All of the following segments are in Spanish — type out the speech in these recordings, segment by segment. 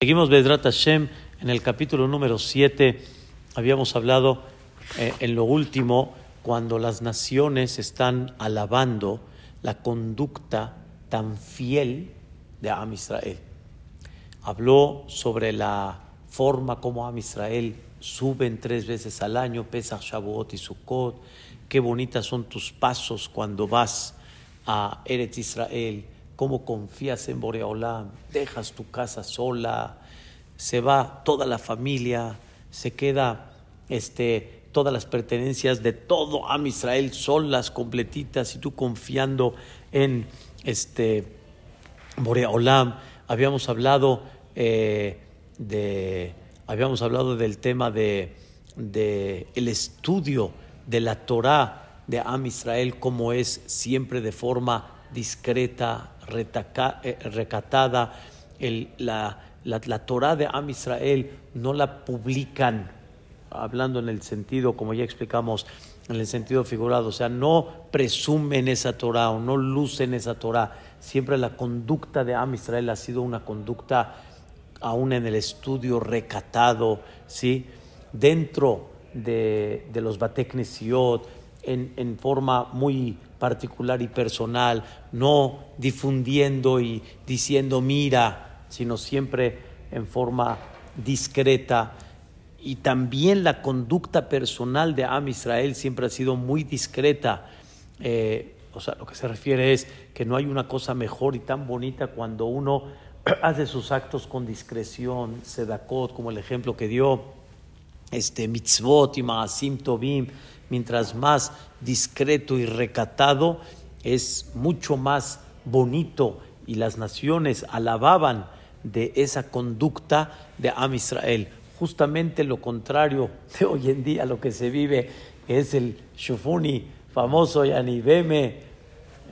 Seguimos Bedrat Hashem en el capítulo número 7. Habíamos hablado eh, en lo último cuando las naciones están alabando la conducta tan fiel de Am Israel. Habló sobre la forma como Am Israel suben tres veces al año, Pesach, Shavuot y Sukkot. Qué bonitas son tus pasos cuando vas a Eretz Israel cómo confías en Boreolam, dejas tu casa sola, se va toda la familia, se queda este, todas las pertenencias de todo Am Israel solas, completitas, y tú confiando en este Boreolam. Habíamos hablado eh, de, habíamos hablado del tema de, de el estudio de la Torah de Am Israel, como es siempre de forma discreta, eh, recatada. la, la, Torah de Am Israel no la publican, hablando en el sentido, como ya explicamos, en el sentido figurado, o sea, no presumen esa Torah o no lucen esa Torah. Siempre la conducta de Am Israel ha sido una conducta, aún en el estudio recatado, ¿sí? dentro de, de los Bateknesiot, en, en forma muy particular y personal, no difundiendo y diciendo mira, sino siempre en forma discreta. Y también la conducta personal de Am Israel siempre ha sido muy discreta. Eh, o sea, lo que se refiere es que no hay una cosa mejor y tan bonita cuando uno hace sus actos con discreción, sedakot, como el ejemplo que dio, este mitzvot y maasim tobim, mientras más discreto y recatado, es mucho más bonito y las naciones alababan de esa conducta de Am Israel. Justamente lo contrario de hoy en día, lo que se vive es el shufuni famoso, yani veme,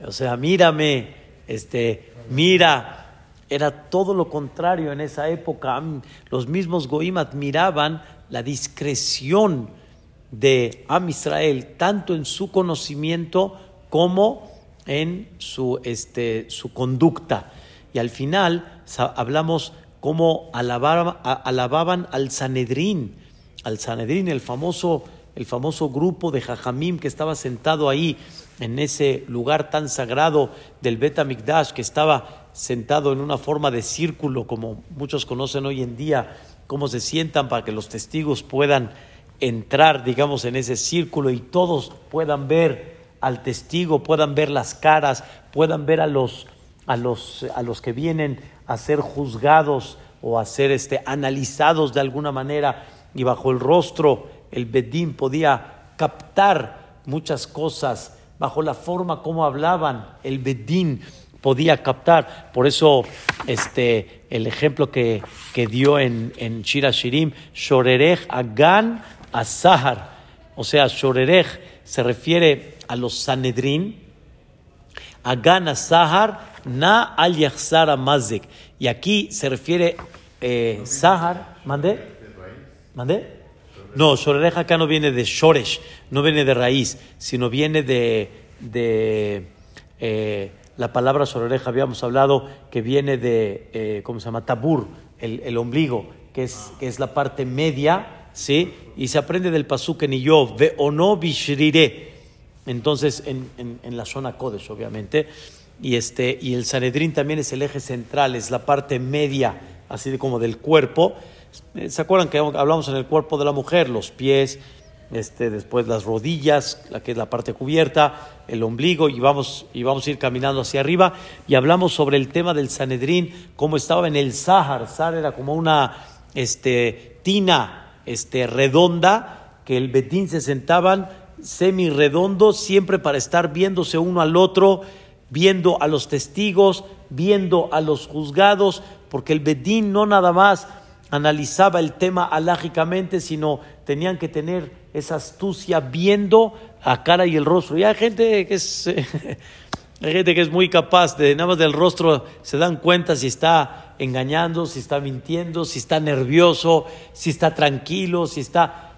o sea, mírame, este, mira. Era todo lo contrario en esa época. Los mismos Goim admiraban la discreción de Am Israel, tanto en su conocimiento como en su, este, su conducta. Y al final hablamos cómo alababan, al Sanedrín, al Sanedrín, el famoso, el famoso grupo de Jajamim que estaba sentado ahí en ese lugar tan sagrado del Bet Amikdash, que estaba sentado en una forma de círculo, como muchos conocen hoy en día, cómo se sientan para que los testigos puedan entrar, digamos, en ese círculo y todos puedan ver al testigo, puedan ver las caras, puedan ver a los, a los, a los que vienen a ser juzgados o a ser este, analizados de alguna manera y bajo el rostro el Bedín podía captar muchas cosas, bajo la forma como hablaban, el Bedín podía captar. Por eso este, el ejemplo que, que dio en, en Shira Shirim, Shorerech Agan Azahar, o sea, Shorerej se refiere a los Sanedrín, Agan Azahar, Na al Yahzara Mazek. Y aquí se refiere eh, Sahar, ¿mandé? ¿Mandé? No, Shorerej acá no viene de Shoresh, no viene de raíz, sino viene de, de eh, la palabra Shorerej, habíamos hablado que viene de, eh, ¿cómo se llama? Tabur, el, el ombligo, que es, que es la parte media ¿sí? Y se aprende del pasuk en yo, ve o no bishrire. Entonces, en, en, la zona Kodesh, obviamente. Y, este, y el Sanedrín también es el eje central, es la parte media, así como del cuerpo. ¿Se acuerdan que hablamos en el cuerpo de la mujer? Los pies, este, después las rodillas, la que es la parte cubierta, el ombligo, y vamos, y vamos a ir caminando hacia arriba. Y hablamos sobre el tema del Sanedrín, cómo estaba en el Sahar. Sahar era como una este, tina este, redonda, que el Betín se sentaban semi redondo, siempre para estar viéndose uno al otro, viendo a los testigos, viendo a los juzgados, porque el Bedín no nada más analizaba el tema alágicamente, sino tenían que tener esa astucia viendo a cara y el rostro. Y hay gente que es, hay gente que es muy capaz de nada más del rostro se dan cuenta si está engañando, si está mintiendo, si está nervioso, si está tranquilo, si está...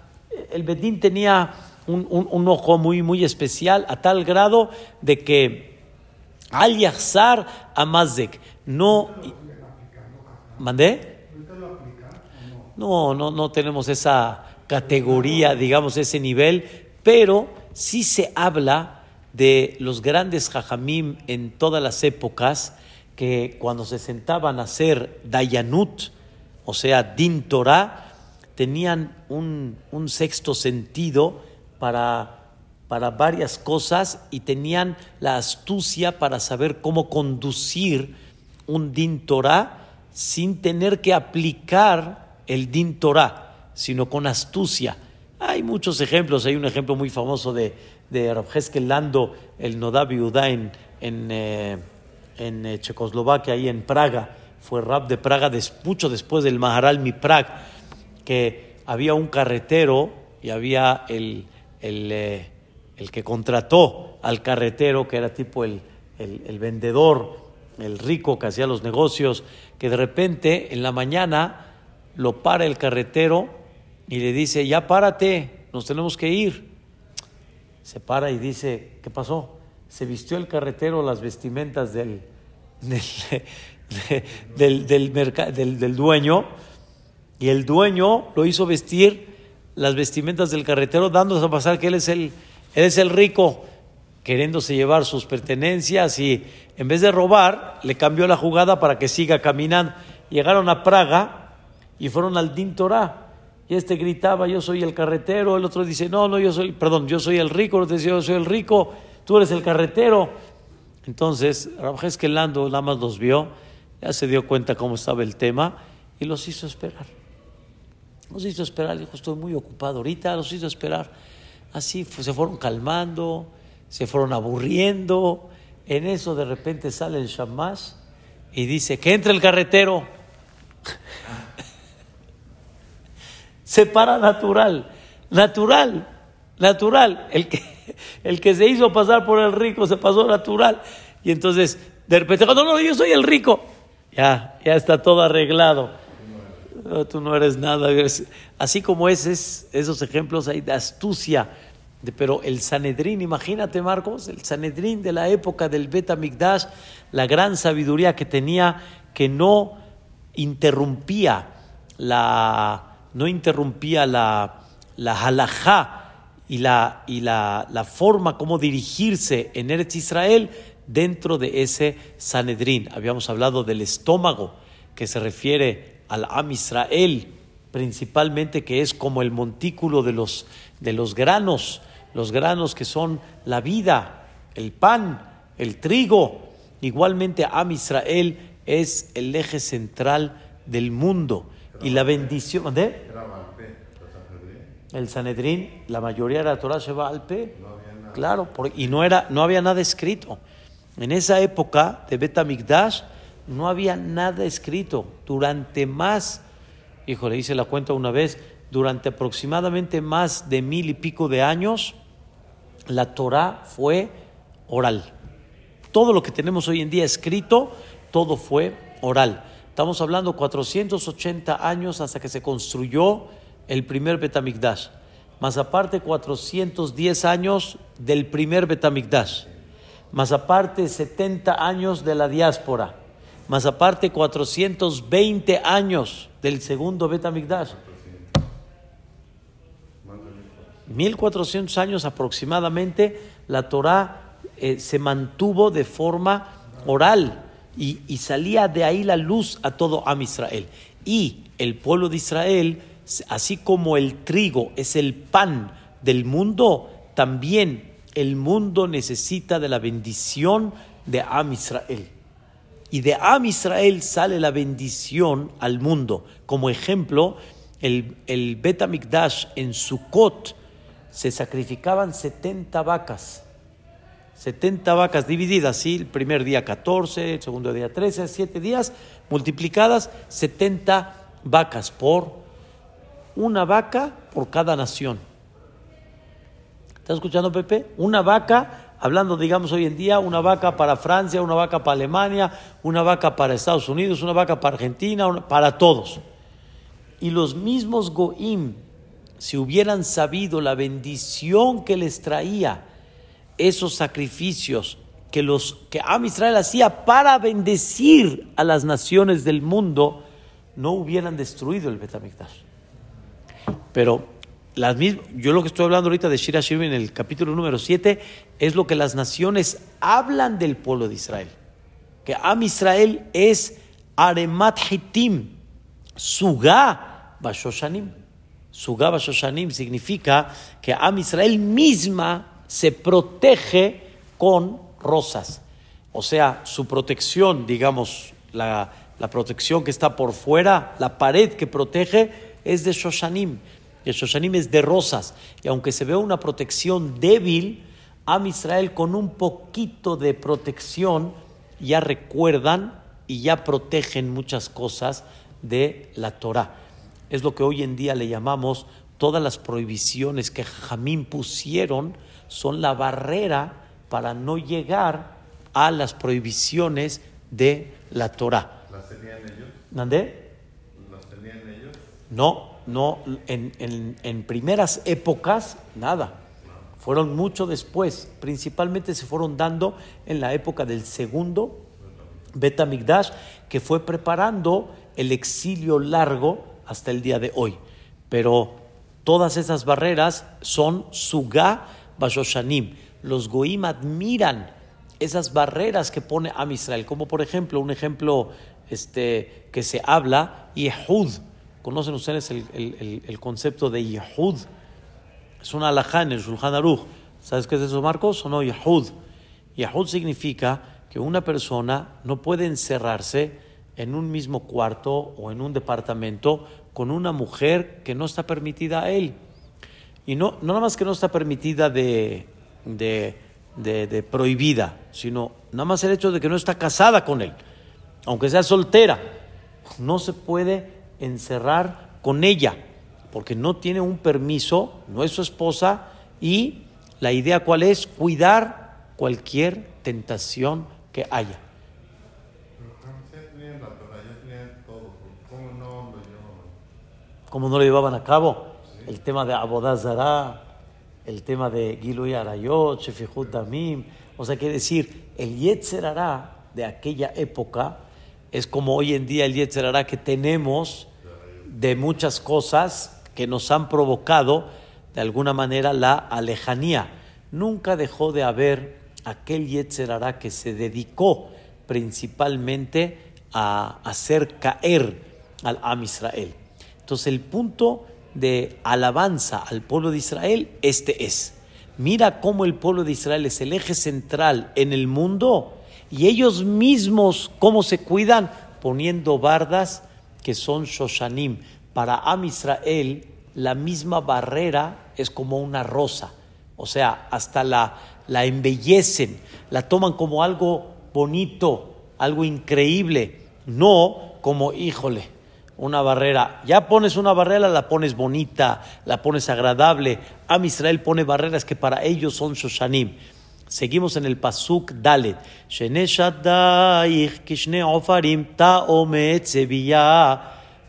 El Bedín tenía un, ojo muy, muy especial a tal grado de que al Yahzar a Mazdek no... ¿Mandé? no, no, no tenemos esa categoría, digamos, ese nivel, pero sí se habla de los grandes jajamim en todas las épocas que cuando se sentaban a hacer Dayanut, o sea, Din Torah, tenían un, un sexto sentido para para varias cosas y tenían la astucia para saber cómo conducir un din Torah sin tener que aplicar el din Torah, sino con astucia. Hay muchos ejemplos, hay un ejemplo muy famoso de, de Lando, el Nodabi Udá en, eh, en eh, Checoslovaquia, ahí en Praga, fue rap de Praga mucho después del Maharal Mi Prag, que había un carretero y había el, el eh, el que contrató al carretero, que era tipo el, vendedor, el rico que hacía los negocios, que de repente en la mañana lo para el carretero y le dice, ya párate, nos tenemos que ir. Se para y dice, ¿qué pasó? Se vistió el carretero las vestimentas del, del, del, del dueño y el dueño lo hizo vestir las vestimentas del carretero dándose a pasar que él es el, él es el rico queriéndose llevar sus pertenencias y en vez de robar, le cambió la jugada para que siga caminando. Llegaron a Praga y fueron al Din Torah. Y este gritaba, yo soy el carretero. El otro dice, no, no, yo soy, perdón, yo soy el rico. El otro dice, yo soy el rico, tú eres el carretero. Entonces, que Lando nada más los vio, ya se dio cuenta cómo estaba el tema y los hizo esperar. Los hizo esperar, dijo, estoy muy ocupado ahorita, los hizo esperar. Así se fueron calmando, se fueron aburriendo. En eso de repente sale el Shamash y dice, que entre el carretero. Se para natural, natural, natural. El que, el que se hizo pasar por el rico se pasó natural. Y entonces, de repente, no, no, yo soy el rico. Ya, ya está todo arreglado. tú no eres nada. Así como es, esos ejemplos hay de astucia. pero el Sanedrín, imagínate Marcos, el Sanedrín de la época del Bet Migdash, la gran sabiduría que tenía, que no interrumpía la, no interrumpía la, la halajá y, la, y la, la forma como dirigirse en Eretz Israel dentro de ese Sanedrín. Habíamos hablado del estómago, que se refiere al Am Israel, principalmente que es como el montículo de los, de los granos, los granos que son la vida, el pan, el trigo. Igualmente Am Israel es el eje central del mundo. Y la bendición de el Sanedrín, la mayoría de la Torah se va al P. Claro, y no, era, no había nada escrito. En esa época de Betamigdash, no había nada escrito. Durante más, hijo, le hice la cuenta una vez, durante aproximadamente más de mil y pico de años, la Torah fue oral. Todo lo que tenemos hoy en día escrito, todo fue oral. Estamos hablando 480 años hasta que se construyó el primer Betamigdash. Más aparte 410 años del primer Betamigdash. Más aparte 70 años de la diáspora más aparte 420 años del segundo Betamigdash. 1400 años aproximadamente la Torah eh, se mantuvo de forma oral y, salía de ahí la luz a todo Am Israel. Y el pueblo de Israel, así como el trigo es el pan del mundo, también el mundo necesita de la bendición de Am Israel y de Am Israel sale la bendición al mundo. Como ejemplo, el, el en Sukkot se sacrificaban 70 vacas. 70 vacas divididas, ¿sí? El primer día 14, el segundo día 13, 7 días, multiplicadas 70 vacas por una vaca por cada nación. ¿Estás escuchando, Pepe? Una vaca hablando, digamos, hoy en día, una vaca para Francia, una vaca para Alemania, una vaca para Estados Unidos, una vaca para Argentina, para todos. Y los mismos Goim, si hubieran sabido la bendición que les traía esos sacrificios que los que Am Israel hacía para bendecir a las naciones del mundo, no hubieran destruido el Betamigdash. Pero las yo lo que estoy hablando ahorita de Shira Shirim en el capítulo número 7 es lo que las naciones hablan del pueblo de Israel. Que Am Israel es Aremat Hitim, Sugá Bashoshanim. Sugá Bashoshanim significa que Am Israel misma se protege con rosas. O sea, su protección, digamos, la, la protección que está por fuera, la pared que protege, es de Shoshanim. El Shoshanim es de rosas. Y aunque se ve una protección débil, Am Israel con un poquito de protección ya recuerdan y ya protegen muchas cosas de la Torah. Es lo que hoy en día le llamamos todas las prohibiciones que Jamín pusieron son la barrera para no llegar a las prohibiciones de la Torah. ¿Las tenían ellos? ¿Nandé? ¿Las tenían ellos? No, no, en, en, primeras épocas, nada. Fueron mucho después. Principalmente se fueron dando en la época del segundo Betamigdash, que fue preparando el exilio largo hasta el día de hoy. Pero todas esas barreras son Sugá Bashoshanim. Los Goim admiran esas barreras que pone Am Israel, como por ejemplo, un ejemplo este, que se habla, Yehud. ¿Conocen ustedes el, concepto de Yehud? Es una alajá en el Shulchan Aruch. ¿Sabes qué es eso, Marcos? ¿O no? Yehud. Yehud significa que una persona no puede encerrarse en un mismo cuarto o en un departamento con una mujer que no está permitida a él. Y no, no nada más que no está permitida de, de de, prohibida, sino nada más el hecho de que no está casada con él, aunque sea soltera, no se puede encerrar con ella, porque no tiene un permiso, no es su esposa, y la idea cuál es cuidar cualquier tentación que haya. ¿Cómo no lo llevaban a cabo? El tema de Abodazara el tema de Giluy Arayot, Shefihut Damim. O sea, quiere decir, el Yetzer de aquella época es como hoy en día el Yetzer que tenemos de muchas cosas que nos han provocado de alguna manera la alejanía. Nunca dejó de haber aquel Yetzer que se dedicó principalmente a hacer caer al Am Israel. Entonces el punto de alabanza al pueblo de Israel, este es. Mira cómo el pueblo de Israel es el eje central en el mundo y ellos mismos cómo se cuidan poniendo bardas que son Shoshanim. Para Am Israel la misma barrera es como una rosa, o sea, hasta la, la embellecen, la toman como algo bonito, algo increíble, no como, híjole, una barrera. Ya pones una barrera, la pones bonita, la pones agradable. Am Israel pone barreras que para ellos son Shoshanim. Seguimos en el Pasuk Dalet.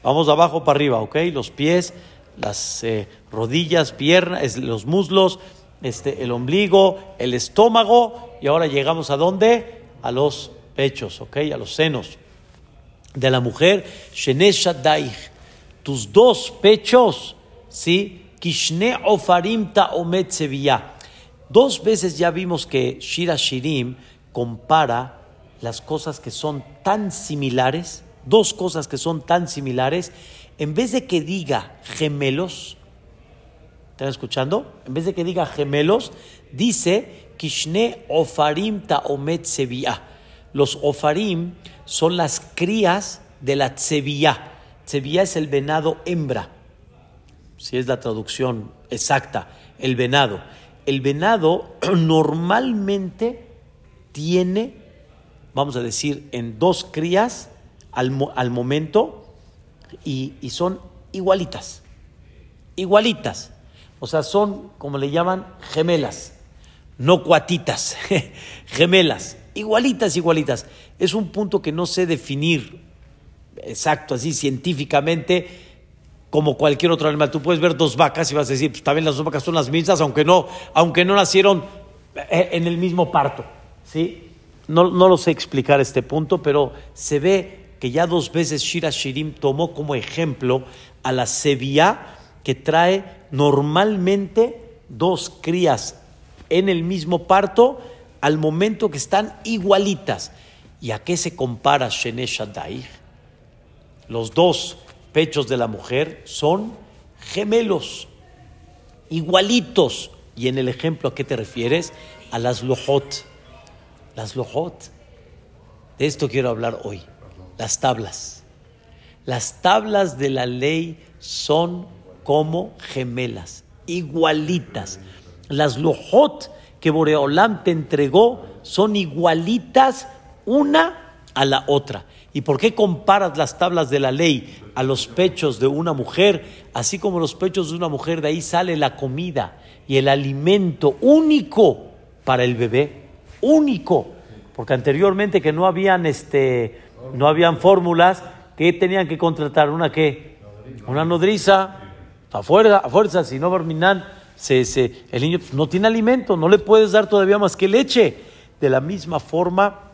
Vamos abajo para arriba, ¿ok? Los pies, las eh, rodillas, piernas, los muslos, este, el ombligo, el estómago. Y ahora llegamos a dónde? A los pechos, ¿ok? A los senos de la mujer, tus dos pechos, ¿sí? Kishne ofarim ta'omet Dos veces ya vimos que Shira Shirim compara las cosas que son tan similares, dos cosas que son tan similares, en vez de que diga gemelos, ¿están escuchando? En vez de que diga gemelos, dice Kishne ofarim ta'omet Los ofarim son las crías de la tsevilla. Tsevilla es el venado hembra, si es la traducción exacta, el venado. El venado normalmente tiene, vamos a decir, en dos crías al, al momento y, y son igualitas, igualitas. O sea, son, como le llaman, gemelas, no cuatitas, gemelas, igualitas, igualitas es un punto que no sé definir exacto, así científicamente, como cualquier otro animal. Tú puedes ver dos vacas y vas a decir, pues también las dos vacas son las mismas, aunque no, aunque no nacieron eh, en el mismo parto. ¿sí? No, no lo sé explicar este punto, pero se ve que ya dos veces Shira Shirim tomó como ejemplo a la Sevilla que trae normalmente dos crías en el mismo parto al momento que están igualitas. ¿Y a qué se compara Shene Shaddai? Los dos pechos de la mujer son gemelos, igualitos. Y en el ejemplo, ¿a qué te refieres? A las lojot. Las lojot. De esto quiero hablar hoy. Las tablas. Las tablas de la ley son como gemelas, igualitas. Las lojot que Boreolam te entregó son igualitas una a la otra. ¿Y por qué comparas las tablas de la ley a los pechos de una mujer? Así como los pechos de una mujer, de ahí sale la comida y el alimento único para el bebé, único. Porque anteriormente que no habían, este, no habían fórmulas, que tenían que contratar? ¿Una qué? Una nodriza. A fuerza, a fuerza si no terminan, se, el niño no tiene alimento, no le puedes dar todavía más que leche. De la misma forma,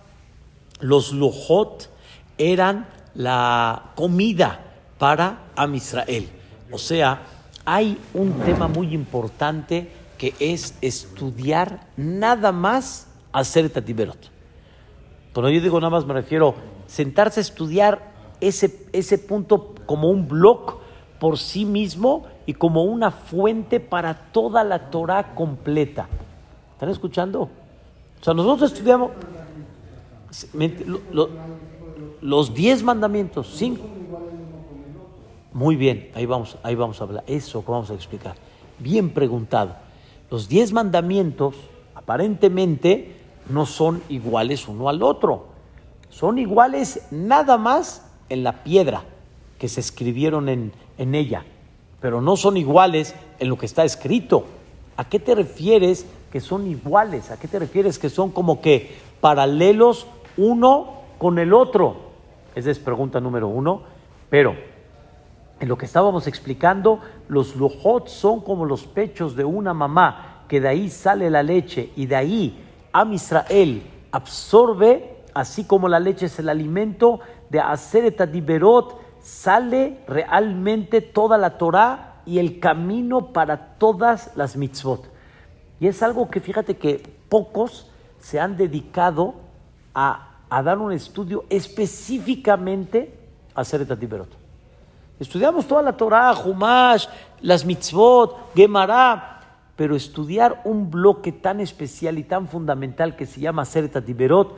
los lojot eran la comida para Am Israel. O sea, hay un tema muy importante que es estudiar nada más hacer tatiberot. Cuando yo digo nada más me refiero sentarse a estudiar ese, ese punto como un blog por sí mismo y como una fuente para toda la Torah completa. ¿Están escuchando? O sea, nosotros estudiamos los diez mandamientos, cinco. Muy bien, ahí vamos, ahí vamos a hablar. Eso que vamos a explicar. Bien preguntado. Los diez mandamientos aparentemente no son iguales uno al otro. Son iguales nada más en la piedra que se escribieron en, en ella, pero no son iguales en lo que está escrito. ¿A qué te refieres que son iguales? ¿A qué te refieres que son como que paralelos uno con el otro? Esa es pregunta número uno. Pero en lo que estábamos explicando, los lujot son como los pechos de una mamá, que de ahí sale la leche y de ahí Am Israel absorbe, así como la leche es el alimento de Aseret Adiberot, sale realmente toda la Torah y el camino para todas las mitzvot. Y es algo que fíjate que pocos se han dedicado a, dar un estudio específicamente a Aseret Adiberot. Estudiamos toda la Torah, Humash, las mitzvot, Gemara, pero estudiar un bloque tan especial y tan fundamental que se llama Aseret Adiberot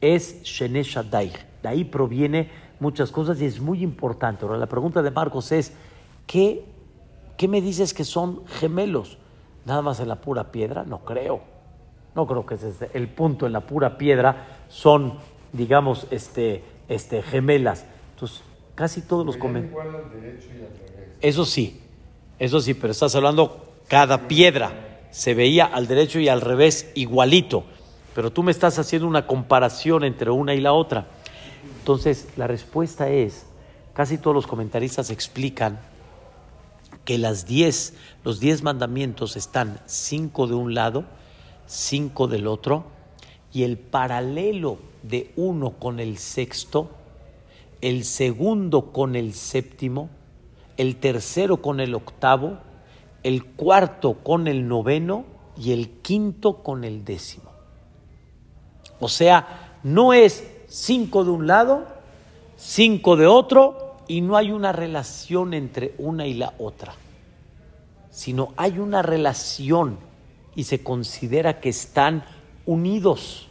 es Shenesh Shaddai. De ahí proviene muchas cosas y es muy importante. Ahora, la pregunta de Marcos es, ¿qué, ¿qué me dices que son gemelos? ¿Nada más en la pura piedra? No creo. No creo que es el punto en la pura piedra son, digamos, este, este, gemelas. Entonces, casi todos los comentarios. Eso sí, eso sí, pero estás hablando cada piedra. Se veía al derecho y al revés igualito. Pero tú me estás haciendo una comparación entre una y la otra. Entonces, la respuesta es, casi todos los comentaristas explican que las diez, los diez mandamientos están cinco de un lado, cinco del otro, y el paralelo de uno con el sexto, el segundo con el séptimo, el tercero con el octavo, el cuarto con el noveno y el quinto con el décimo. O sea, no es cinco de un lado, cinco de otro, y no hay una relación entre una y la otra, sino hay una relación y se considera que están unidos.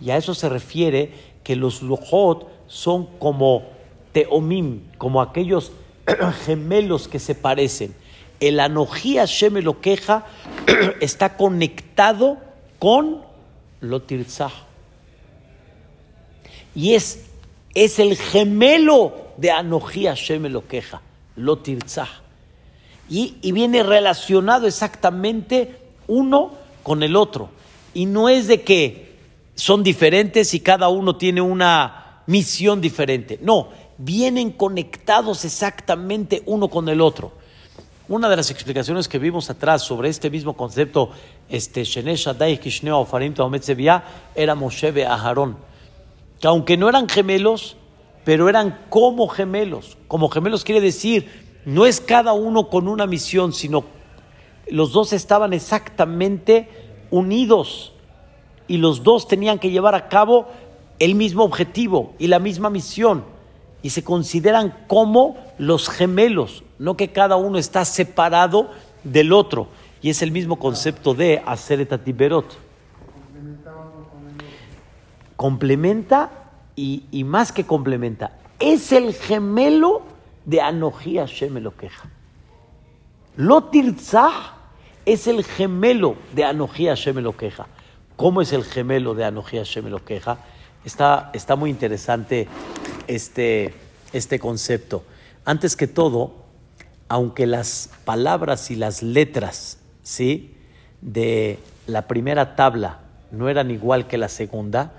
Y a eso se refiere que los lujot son como teomim, como aquellos gemelos que se parecen. El Anojí Hashem lo está conectado con Lotirzah. Y es, es el gemelo de Anojí Hashem lo queja, Lotirzah. Y, y viene relacionado exactamente uno con el otro. Y no es de que son diferentes y cada uno tiene una misión diferente. No, vienen conectados exactamente uno con el otro. Una de las explicaciones que vimos atrás sobre este mismo concepto, este era Moshe Aharón, que aunque no eran gemelos, pero eran como gemelos. Como gemelos quiere decir, no es cada uno con una misión, sino los dos estaban exactamente unidos y los dos tenían que llevar a cabo el mismo objetivo y la misma misión y se consideran como los gemelos, no que cada uno está separado del otro. Y es el mismo concepto de hacer etatiberot. Complementa y, y, más que complementa, es el gemelo de Anoji Hashem lo queja. Lotirzah es el gemelo de Anoji Hashem lo queja. ¿Cómo es el gemelo de Anoji Hashem lo queja? Está, está muy interesante este, este concepto. Antes que todo, aunque las palabras y las letras ¿sí? de la primera tabla no eran igual que la segunda,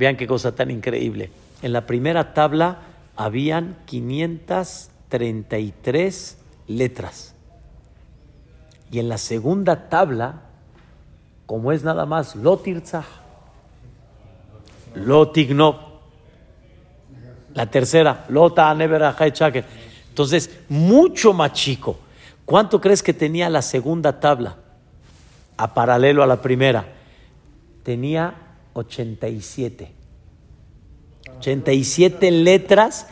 vean qué cosa tan increíble. En la primera tabla habían 533 letras. Y en la segunda tabla, como es nada más Lotirzah, Lotignov, la tercera, Lota Entonces, mucho más chico. ¿Cuánto crees que tenía la segunda tabla? A paralelo a la primera. Tenía 87. 87 letras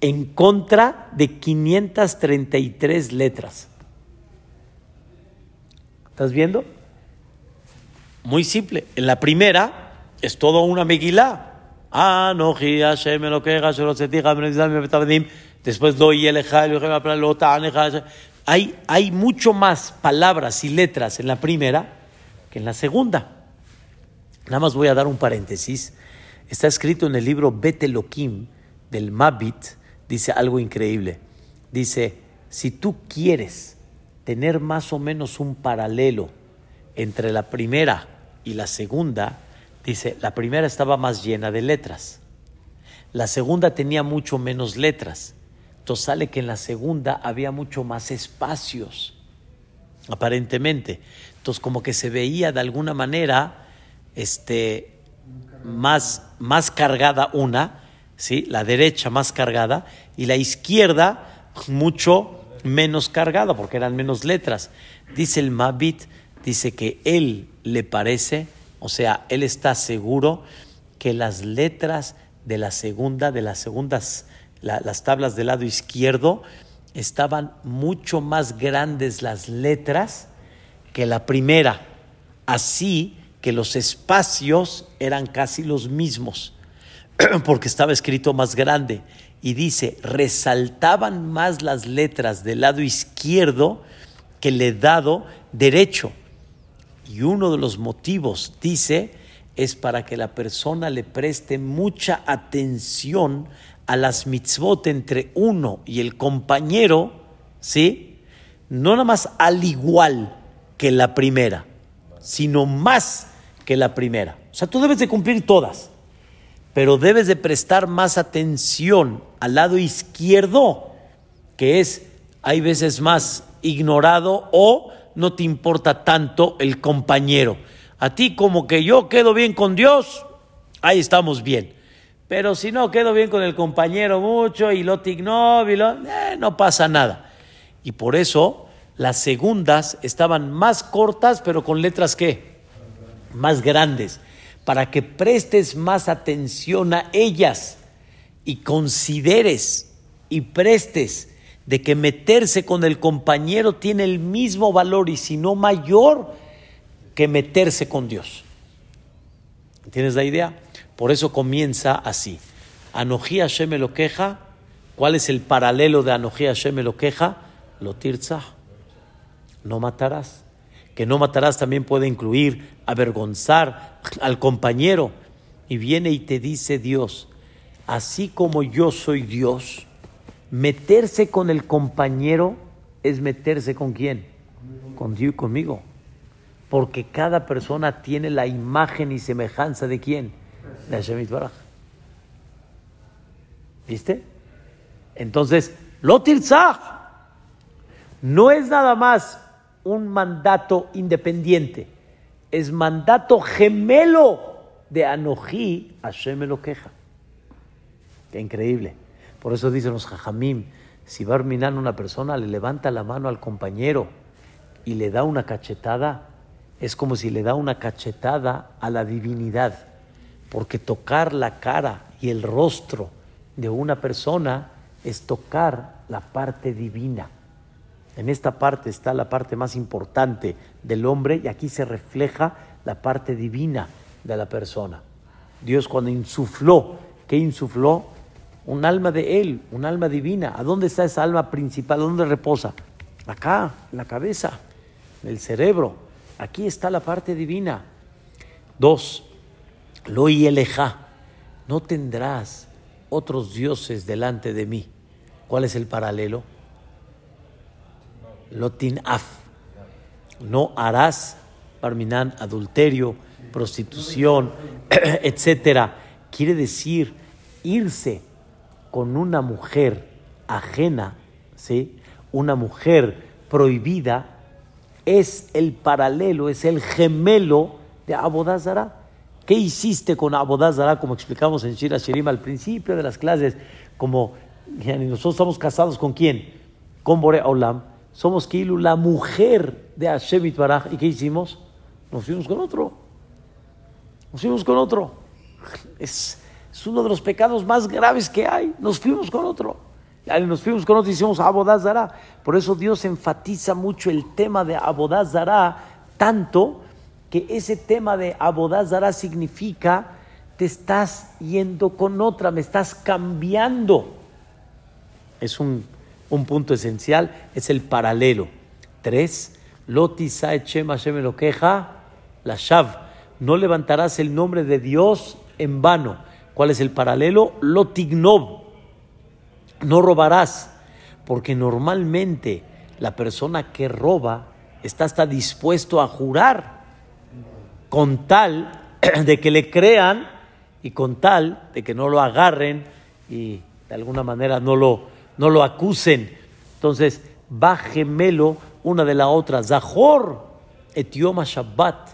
en contra de 533 letras. ¿Estás viendo? Muy simple. En la primera es todo una megilá. Después hay, hay mucho más palabras y letras en la primera que en la segunda. Nada más voy a dar un paréntesis. Está escrito en el libro Betelokim del Mabit, dice algo increíble. Dice, si tú quieres tener más o menos un paralelo entre la primera y la segunda, Dice, la primera estaba más llena de letras. La segunda tenía mucho menos letras. Entonces sale que en la segunda había mucho más espacios, aparentemente. Entonces como que se veía de alguna manera este, más, más cargada una, ¿sí? la derecha más cargada y la izquierda mucho menos cargada porque eran menos letras. Dice el Mabit, dice que él le parece o sea, él está seguro que las letras de la segunda, de las segundas, las tablas del lado izquierdo, estaban mucho más grandes las letras que la primera. Así que los espacios eran casi los mismos, porque estaba escrito más grande. Y dice, resaltaban más las letras del lado izquierdo que el lado derecho. Y uno de los motivos, dice, es para que la persona le preste mucha atención a las mitzvot entre uno y el compañero, ¿sí? No nada más al igual que la primera, sino más que la primera. O sea, tú debes de cumplir todas, pero debes de prestar más atención al lado izquierdo, que es, hay veces más ignorado o no te importa tanto el compañero. A ti como que yo quedo bien con Dios, ahí estamos bien. Pero si no quedo bien con el compañero mucho y lo tigno, eh, no pasa nada. Y por eso las segundas estaban más cortas, pero con letras ¿qué? Más grandes, para que prestes más atención a ellas y consideres y prestes de que meterse con el compañero tiene el mismo valor y si no mayor que meterse con Dios. ¿Tienes la idea? Por eso comienza así. Anojí Hashem lo queja. ¿Cuál es el paralelo de Anojí Hashem lo queja? Lo. No matarás. Que no matarás también puede incluir avergonzar al compañero. Y viene y te dice Dios, así como yo soy Dios, Meterse con el compañero es meterse con quién? Con Dios y conmigo. Porque cada persona tiene la imagen y semejanza de quién? De Hashem Baraj. ¿Viste? Entonces, Lotirzah no es nada más un mandato independiente, es mandato gemelo de Anojí, Hashem lo queja. Qué increíble. Por eso dicen los jajamim, si va a una persona, le levanta la mano al compañero y le da una cachetada, es como si le da una cachetada a la divinidad. Porque tocar la cara y el rostro de una persona es tocar la parte divina. En esta parte está la parte más importante del hombre y aquí se refleja la parte divina de la persona. Dios cuando insufló, ¿qué insufló? Un alma de Él, un alma divina. ¿A dónde está esa alma principal? ¿Dónde reposa? Acá, en la cabeza, en el cerebro. Aquí está la parte divina. Dos, lo y eleja. No tendrás otros dioses delante de mí. ¿Cuál es el paralelo? Lotin af. No harás, Parminan, adulterio, prostitución, etcétera. Quiere decir irse con una mujer ajena, ¿sí? Una mujer prohibida es el paralelo, es el gemelo de Abodazara. ¿Qué hiciste con Abodazara? Como explicamos en Shira Shirim al principio de las clases, como nosotros estamos casados con quién? Con Bore Olam. Somos Kilu, la mujer de Hashem Itbaraj. ¿Y qué hicimos? Nos fuimos con otro. Nos fuimos con otro. Es, es uno de los pecados más graves que hay. Nos fuimos con otro. Nos fuimos con otro y hicimos Abodazara. Por eso Dios enfatiza mucho el tema de Abodazara, tanto que ese tema de Abodazara significa te estás yendo con otra, me estás cambiando. Es un, un punto esencial, es el paralelo. Tres, Lotisa Echem Hashem lo queja, la Shav. No levantarás el nombre de Dios en vano. ¿Cuál es el paralelo? Lotignob. No robarás, porque normalmente la persona que roba está hasta dispuesto a jurar con tal de que le crean y con tal de que no lo agarren y de alguna manera no lo, no lo acusen. Entonces, va una de la otra. Zahor etioma Shabbat.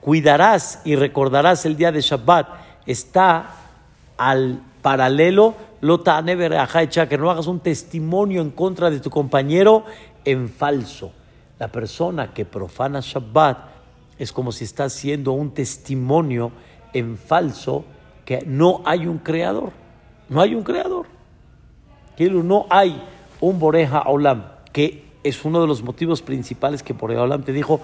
Cuidarás y recordarás el día de Shabbat. Está al paralelo, lota que no hagas un testimonio en contra de tu compañero en falso. La persona que profana Shabbat es como si está haciendo un testimonio en falso que no hay un creador. No hay un creador. No hay un Boreja Olam, que es uno de los motivos principales que Boreja Olam te dijo,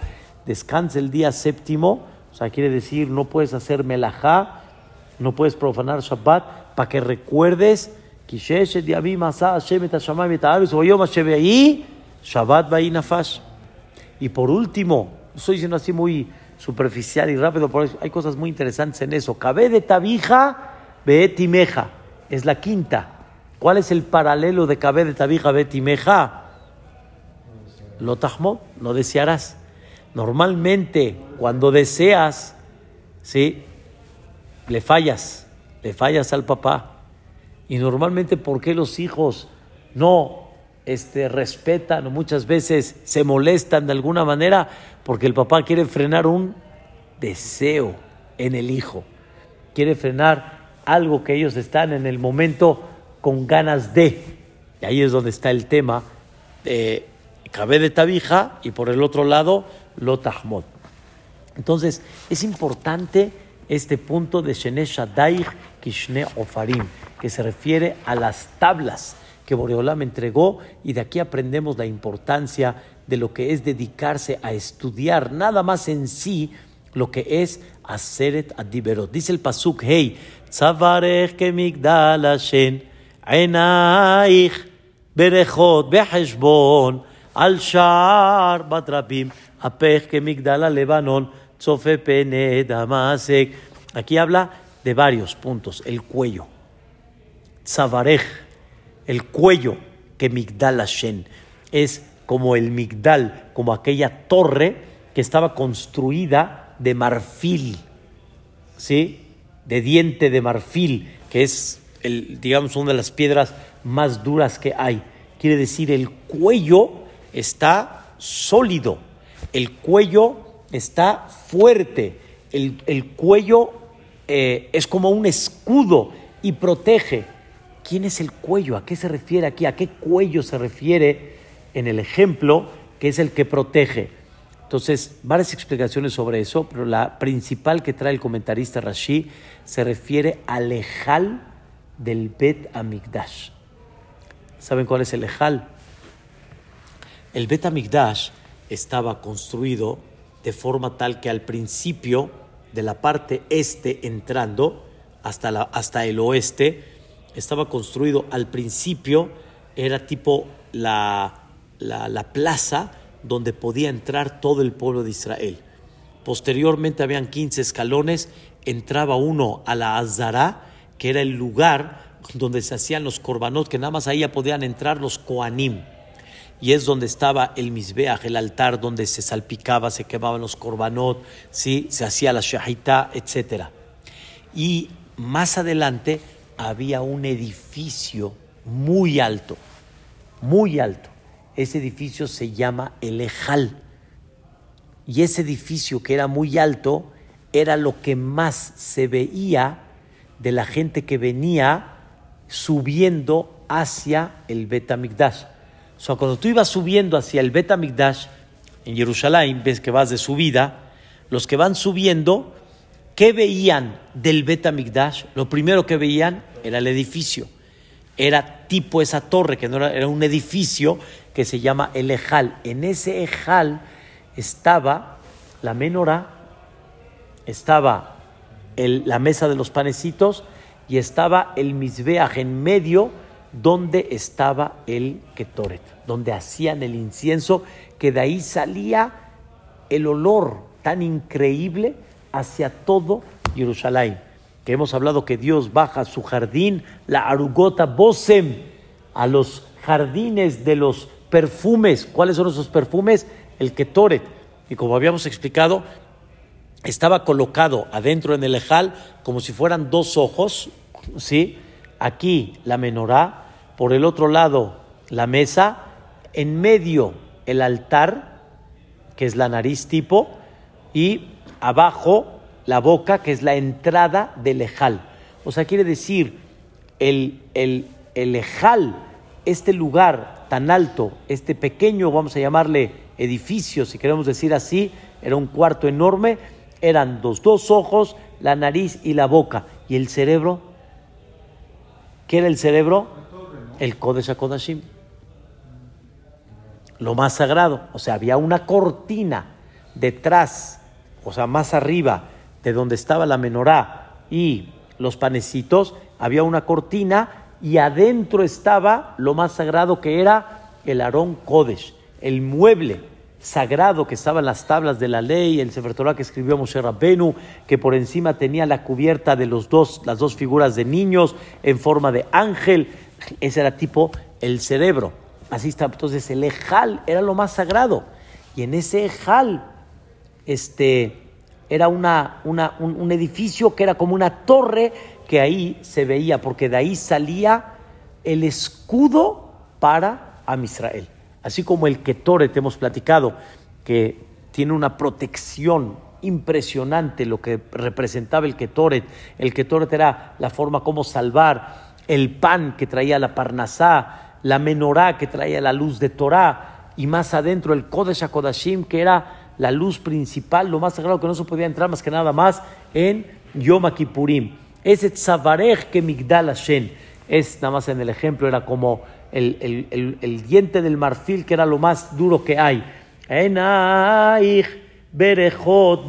descansa el día séptimo, o sea, quiere decir, no puedes hacer melajá, no puedes profanar Shabbat, para que recuerdes, Shabbat Y por último, estoy diciendo así muy superficial y rápido, pero hay cosas muy interesantes en eso. Cabe de tabija, timeja, es la quinta. ¿Cuál es el paralelo de Cabe de tabija, timeja? Lo tahmod, no desearás. Normalmente, cuando deseas, ¿sí? Le fallas, le fallas al papá. Y normalmente, ¿por qué los hijos no este, respetan o muchas veces se molestan de alguna manera? Porque el papá quiere frenar un deseo en el hijo. Quiere frenar algo que ellos están en el momento con ganas de. Y ahí es donde está el tema de Cabe de Tabija y por el otro lado Lotahmod. Entonces, es importante este punto de Shene Shadaich Kishne Ofarim, que se refiere a las tablas que Boreolam entregó y de aquí aprendemos la importancia de lo que es dedicarse a estudiar nada más en sí lo que es Aseret Adiberot. Dice el Pasuk, hey, Tzavarech Kemigdal Hashem, Enaich, Berechot, Beheshbon, Al Shar, Batrabim, Apech Kemigdal Lebanon, Tzofe Pene Damasek. Aquí habla de varios puntos. El cuello. Tzavarech, el cuello que Migdal Hashem es como el Migdal, como aquella torre que estaba construida de marfil, ¿sí? De diente de marfil, que es, el, digamos, una de las piedras más duras que hay. Quiere decir, el cuello está sólido, el cuello está fuerte, el, cuello eh, es como un escudo y protege. ¿quién es el cuello? ¿A qué se refiere aquí? ¿A qué cuello se refiere en el ejemplo que es el que protege? Entonces, varias explicaciones sobre eso, pero la principal que trae el comentarista Rashi se refiere al ejal del Bet Amigdash. ¿Saben cuál es el ejal? El Bet Amigdash estaba construido de forma tal que al principio de la parte este entrando hasta, la, hasta el oeste, estaba construido al principio, era tipo la, la, plaza donde podía entrar todo el pueblo de Israel. Posteriormente habían 15 escalones, entraba uno a la Azara, que era el lugar donde se hacían los korbanot, que nada más ahí ya podían entrar los koanim y es donde estaba el misbeach, el altar donde se salpicaba, se quemaban los korbanot, ¿sí? se hacía la shahita, etc. Y más adelante había un edificio muy alto, muy alto. Ese edificio se llama el Ejal. Y ese edificio que era muy alto era lo que más se veía de la gente que venía subiendo hacia el Betamigdash. O cuando tú ibas subiendo hacia el Bet Amigdash en Jerusalén, ves que vas de subida, los que van subiendo, ¿qué veían del Bet Amigdash? Lo primero que veían era el edificio. Era tipo esa torre, que no era, era un edificio que se llama el Ejal. En ese Ejal estaba la menorá, estaba la mesa de los panecitos y estaba el misbeaj en medio donde estaba el Ketoret, donde hacían el incienso, que de ahí salía el olor tan increíble hacia todo Jerusalén. Que hemos hablado que Dios baja su jardín, la arugota bosem, a los jardines de los perfumes. ¿Cuáles son esos perfumes? El Ketoret. Y como habíamos explicado, estaba colocado adentro en el ejal como si fueran dos ojos, ¿sí? Aquí la menorá, por el otro lado la mesa, en medio el altar, que es la nariz tipo, y abajo la boca, que es la entrada del ejal. O sea, quiere decir, el, el, el ejal, este lugar tan alto, este pequeño, vamos a llamarle edificio, si queremos decir así, era un cuarto enorme, eran los dos ojos, la nariz y la boca. ¿Y el cerebro? ¿Qué era el cerebro? El Kodesh HaKodashim. Lo más sagrado. O sea, había una cortina detrás, o sea, más arriba de donde estaba la menorá y los panecitos, había una cortina y adentro estaba lo más sagrado que era el Aarón Kodesh, el mueble sagrado que estaba en las tablas de la ley, el Sefer Torah que escribió Moshe Rabbenu, que por encima tenía la cubierta de los dos, las dos figuras de niños en forma de ángel. Ese era tipo el cerebro. Así está. Entonces el ejal era lo más sagrado. Y en ese ejal este, era una, una, un, edificio que era como una torre que ahí se veía, porque de ahí salía el escudo para Amisrael. Así como el Ketoret, hemos platicado, que tiene una protección impresionante, lo que representaba el Ketoret. El Ketoret era la forma como salvar, el pan que traía la Parnasá, la menorá que traía la luz de Torah, y más adentro el Kodesh HaKodashim, que era la luz principal, lo más sagrado que no se podía entrar más que nada más en Yom Kippurim. Ese tzavarech que Migdal Hashem, es nada más en el ejemplo, era como el, diente del marfil, que era lo más duro que hay. Berejot,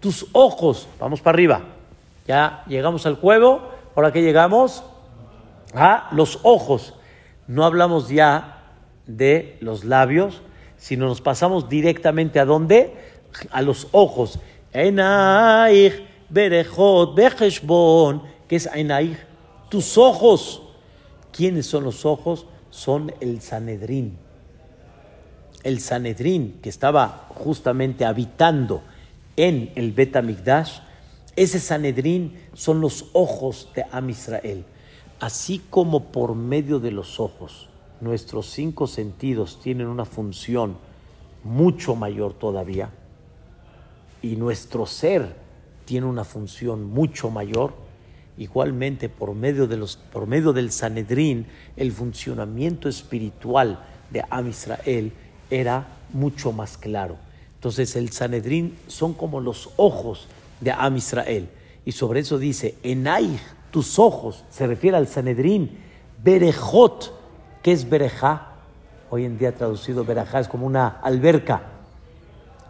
tus ojos, vamos para arriba. Ya llegamos al cuevo, ahora que llegamos a los ojos. No hablamos ya de los labios, sino nos pasamos directamente a dónde? A los ojos. Berejot, que es tus ojos. ¿Quiénes son los ojos? Son el Sanedrín. El Sanedrín que estaba justamente habitando en el Betamigdash, ese Sanedrín son los ojos de Am Israel. Así como por medio de los ojos nuestros cinco sentidos tienen una función mucho mayor todavía y nuestro ser tiene una función mucho mayor, igualmente por medio, de los, por medio del Sanedrín, el funcionamiento espiritual de Am Israel era mucho más claro. Entonces el Sanedrín son como los ojos de Am Israel. Y sobre eso dice, Enay, tus ojos, se refiere al Sanedrín, Berejot, ¿qué es Berejá? Hoy en día traducido Berejá es como una alberca,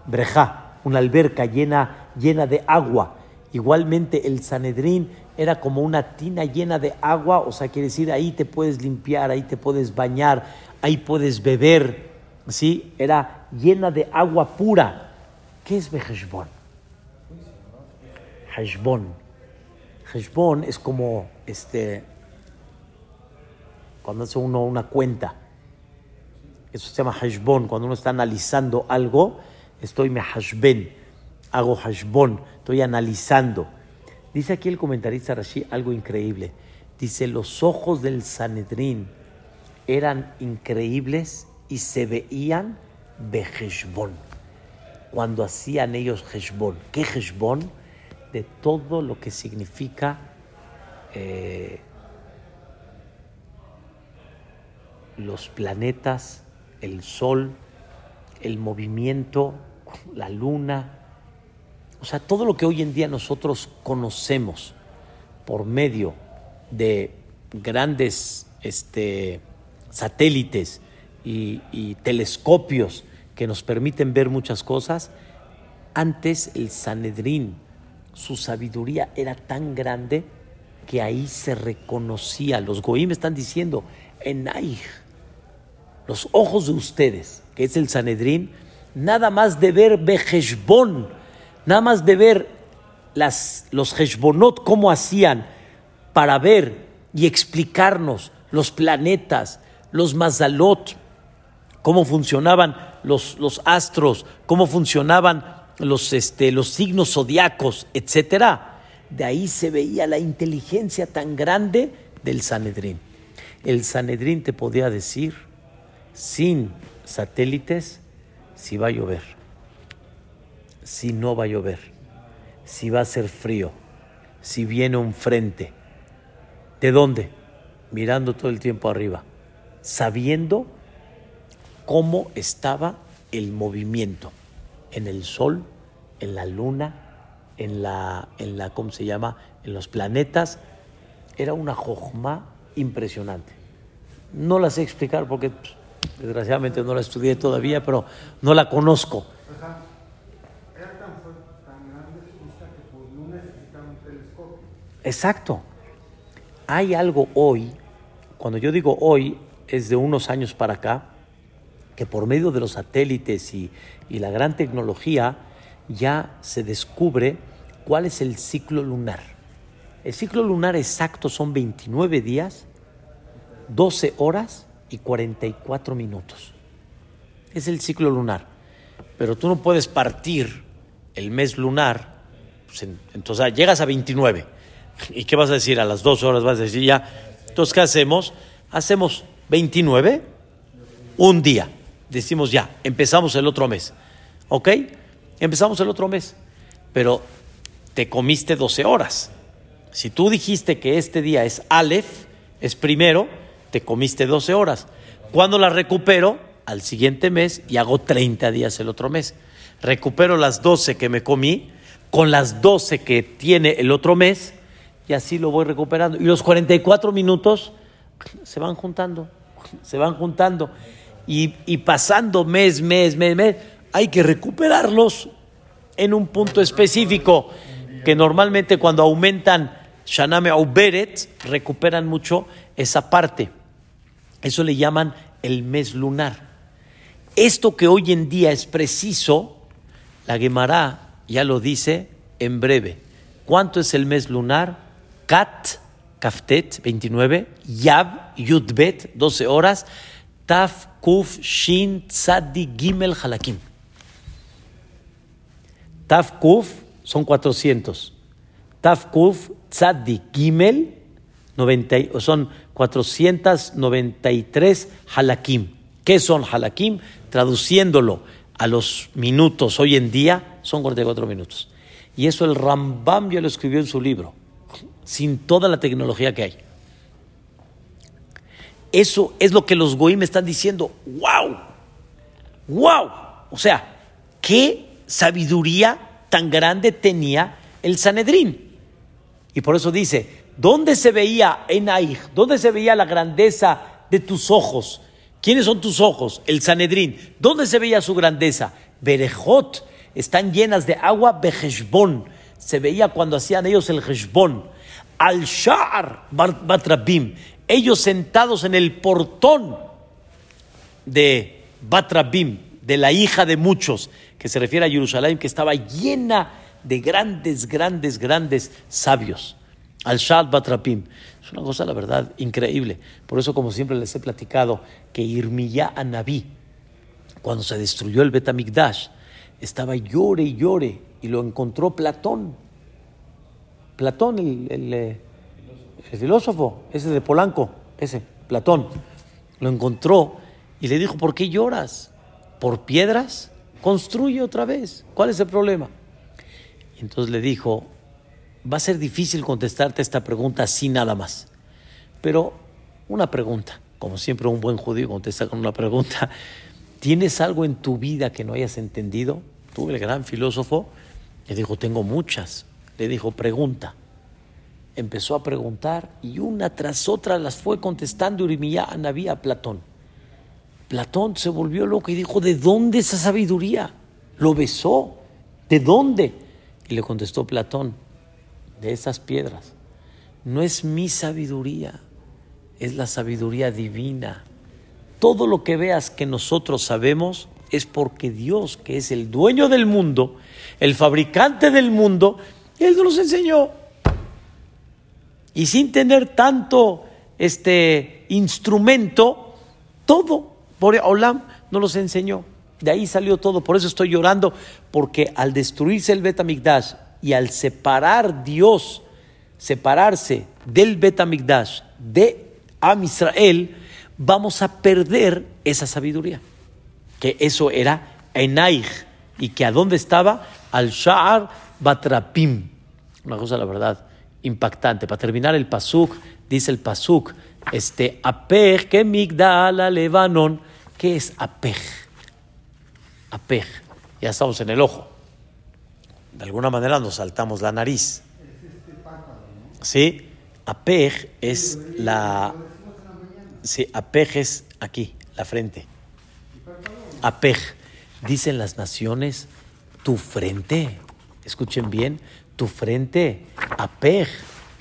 Berejá, una alberca llena, llena de agua. Igualmente el Sanedrín era como una tina llena de agua, o sea, quiere decir, ahí te puedes limpiar, ahí te puedes bañar, ahí puedes beber, ¿sí? Era llena de agua pura. ¿Qué es Beheshbon? Heshbon. Heshbon es como, este, cuando hace uno una cuenta. Eso se llama Heshbon, cuando uno está analizando algo, estoy me hashben, hago hashbon, estoy analizando. Dice aquí el comentarista Rashi algo increíble. Dice, los ojos del Sanedrín eran increíbles y se veían de Heshbon. Cuando hacían ellos Heshbon. ¿Qué Heshbon? De todo lo que significa eh, los planetas, el sol, el movimiento, la luna, o sea, todo lo que hoy en día nosotros conocemos por medio de grandes este, satélites y, telescopios que nos permiten ver muchas cosas, antes el Sanedrín, su sabiduría era tan grande que ahí se reconocía. Los Goim están diciendo, Enaich, los ojos de ustedes, que es el Sanedrín, nada más de ver Bejeshbon, nada más de ver los Heshbonot, cómo hacían para ver y explicarnos los planetas, los Mazalot, cómo funcionaban los, los astros, cómo funcionaban los, este, los signos zodiacos, etcétera. De ahí se veía la inteligencia tan grande del Sanedrín. El Sanedrín te podía decir, sin satélites, si va a llover si no va a llover, si va a ser frío, si viene un frente. ¿De dónde? Mirando todo el tiempo arriba, sabiendo cómo estaba el movimiento en el sol, en la luna, en la, en la ¿cómo se llama? En los planetas. Era una jojma impresionante. No la sé explicar porque pues, desgraciadamente no la estudié todavía, pero no la conozco Exacto. Hay algo hoy, cuando yo digo hoy, es de unos años para acá, que por medio de los satélites y, la gran tecnología ya se descubre cuál es el ciclo lunar. El ciclo lunar exacto son 29 días, 12 horas y 44 minutos. Es el ciclo lunar. Pero tú no puedes partir el mes lunar, pues, entonces llegas a 29 ¿Y qué vas a decir? A las dos horas vas a decir ya. Entonces, ¿qué hacemos? Hacemos 29, un día. Decimos ya, empezamos el otro mes. ¿Ok? Empezamos el otro mes. Pero te comiste 12 horas. Si tú dijiste que este día es Aleph, es primero, te comiste 12 horas. Cuando la recupero? Al siguiente mes y hago 30 días el otro mes. Recupero las 12 que me comí con las 12 que tiene el otro mes y así lo voy recuperando. Y los 44 minutos se van juntando, se van juntando. Y, pasando mes, mes, mes, mes, hay que recuperarlos en un punto específico, que normalmente cuando aumentan Shaname o Beret, recuperan mucho esa parte. Eso le llaman el mes lunar. Esto que hoy en día es preciso, la Gemara ya lo dice en breve. ¿Cuánto es el mes lunar? Kat, Kaftet, 29, Yab, Yudbet, 12 horas, Taf, Kuf, Shin, Tzadi, Gimel, Halakim. Taf, Kuf son 400. Taf, Kuf, Tzadi, Gimel, 90, son 493 Halakim. ¿Qué son Halakim? Traduciéndolo a los minutos hoy en día, son 44 minutos. Y eso el Rambam ya lo escribió en su libro sin toda la tecnología que hay. Eso es lo que los goim están diciendo. ¡Wow! ¡Wow! O sea, qué sabiduría tan grande tenía el Sanedrín. Y por eso dice, ¿dónde se veía en Aig? ¿Dónde se veía la grandeza de tus ojos? ¿Quiénes son tus ojos? El Sanedrín. ¿Dónde se veía su grandeza? Berejot. Están llenas de agua, Bejeshbon. Se veía cuando hacían ellos el Heshbon. Al-Sha'ar Batrabim. Ellos sentados en el portón de Batrabim, de la hija de muchos, que se refiere a Jerusalén, que estaba llena de grandes, grandes, grandes sabios. Al-Sha'ar Batrabim. Es una cosa, la verdad, increíble. Por eso, como siempre les he platicado, que Irmiyá Anabí, cuando se destruyó el Betamigdash, estaba llore y llore y lo encontró Platón. Platón, el, eh, el, filósofo, ese de Polanco, ese, Platón, lo encontró y le dijo, ¿por qué lloras? ¿Por piedras? Construye otra vez. ¿Cuál es el problema? Y entonces le dijo, va a ser difícil contestarte esta pregunta así nada más. Pero una pregunta, como siempre un buen judío contesta con una pregunta, ¿tienes algo en tu vida que no hayas entendido? Tú, el gran filósofo, le dijo, tengo muchas. Le dijo, pregunta. Empezó a preguntar y una tras otra las fue contestando Urimiyá a Platón. Platón se volvió loco y dijo, ¿de dónde esa sabiduría? Lo besó. ¿De dónde? Y le contestó Platón, de esas piedras. No es mi sabiduría, es la sabiduría divina. Todo lo que veas que nosotros sabemos es porque Dios, que es el dueño del mundo, el fabricante del mundo, Él nos enseñó. Y sin tener tanto este instrumento, todo, por Olam nos los enseñó. De ahí salió todo. Por eso estoy llorando, porque al destruirse el Betamigdash y al separar Dios, separarse del Betamigdash, de Am Israel, vamos a perder esa sabiduría. Que eso era Enaig y que a dónde estaba al Sha'ar Batrapim. Una cosa, la verdad, impactante. Para terminar el Pasuk, dice el Pasuk, este Apej que Migdala Lebanon. ¿Qué es Apej? Apej. Ya estamos en el ojo de alguna manera nos saltamos la nariz. ¿Sí? Apej es la... Sí, apej es aquí, la frente. Apej. Dicen las naciones, tu frente. Escuchen bien, tu frente. Apej,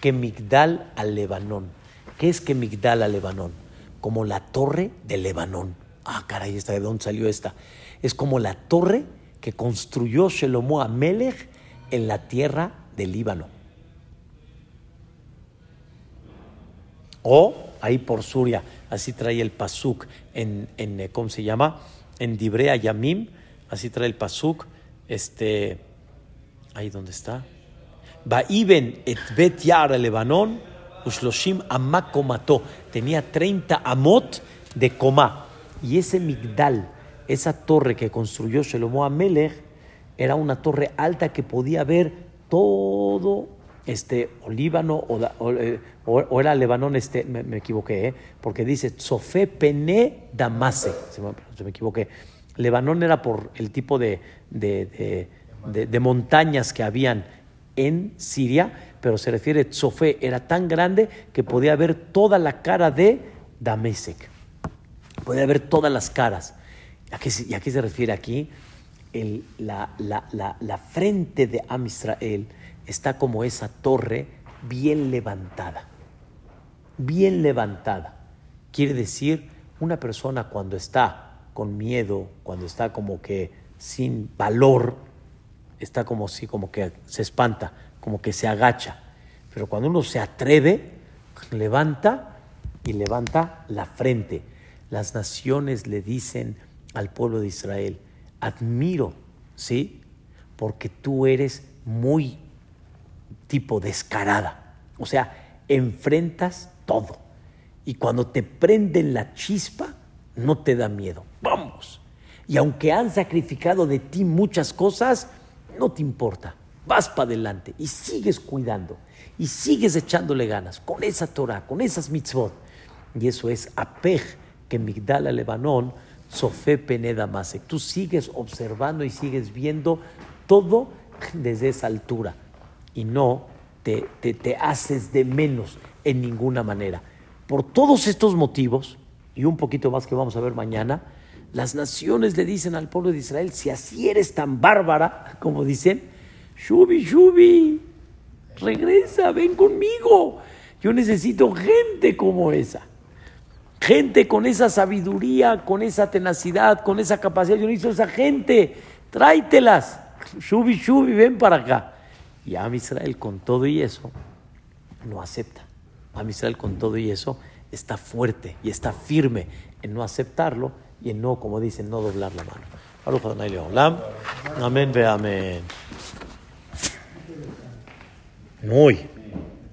que Migdal al Lebanón. ¿Qué es que Migdal al Lebanón? Como la torre de Lebanón. Ah, caray, ¿de dónde salió esta? Es como la torre que construyó Shelomo Amelech en la tierra del Líbano. O ahí por Suria, así trae el Pasuk en, en eh, ¿cómo se llama? En Dibrea Yamim, así trae el Pasuk, este, ahí donde está. Iben et bet yar Lebanon, ushloshim amakomato. Tenía 30 amot de coma. Y ese migdal, esa torre que construyó Shelomo Amelech, era una torre alta que podía ver todo este, o Líbano o, eh, era Lebanón, este, me, equivoqué, ¿eh? porque dice Tzofe Pene Damase, se me, equivoqué. Lebanón era por el tipo de, de, montañas que habían en Siria, pero se refiere Tzofe, era tan grande que podía ver toda la cara de Damesek, podía ver todas las caras. ¿A qué, ¿Y a qué se refiere aquí? la, frente de Am Israel está como esa torre bien levantada. Bien levantada. Quiere decir, una persona cuando está con miedo, cuando está como que sin valor, está como si como que se espanta, como que se agacha. Pero cuando uno se atreve, levanta y levanta la frente. Las naciones le dicen al pueblo de Israel, admiro, ¿sí? Porque tú eres muy tipo descarada. O sea, enfrentas todo. Y cuando te prenden la chispa, no te da miedo. Vamos. Y aunque han sacrificado de ti muchas cosas, no te importa. vas para adelante y sigues cuidando y sigues echándole ganas con esa Torah, con esas mitzvot. Y eso es apej que Migdala Lebanón, Sofé Peneda Masek. Tú sigues observando y sigues viendo todo desde esa altura y no te, te, te haces de menos en ninguna manera. Por todos estos motivos, y un poquito más que vamos a ver mañana, las naciones le dicen al pueblo de Israel, si así eres tan bárbara, como dicen, Shubi, Shubi, regresa, ven conmigo. Yo necesito gente como esa. Gente con esa sabiduría, con esa tenacidad, con esa capacidad. Yo necesito esa gente. Tráitelas. Shubi, Shubi, ven para acá. Y a Israel con todo y eso no acepta. A Israel con todo y eso está fuerte y está firme en no aceptarlo y en no, como dicen, no doblar la mano. Amén, ve amén. Muy.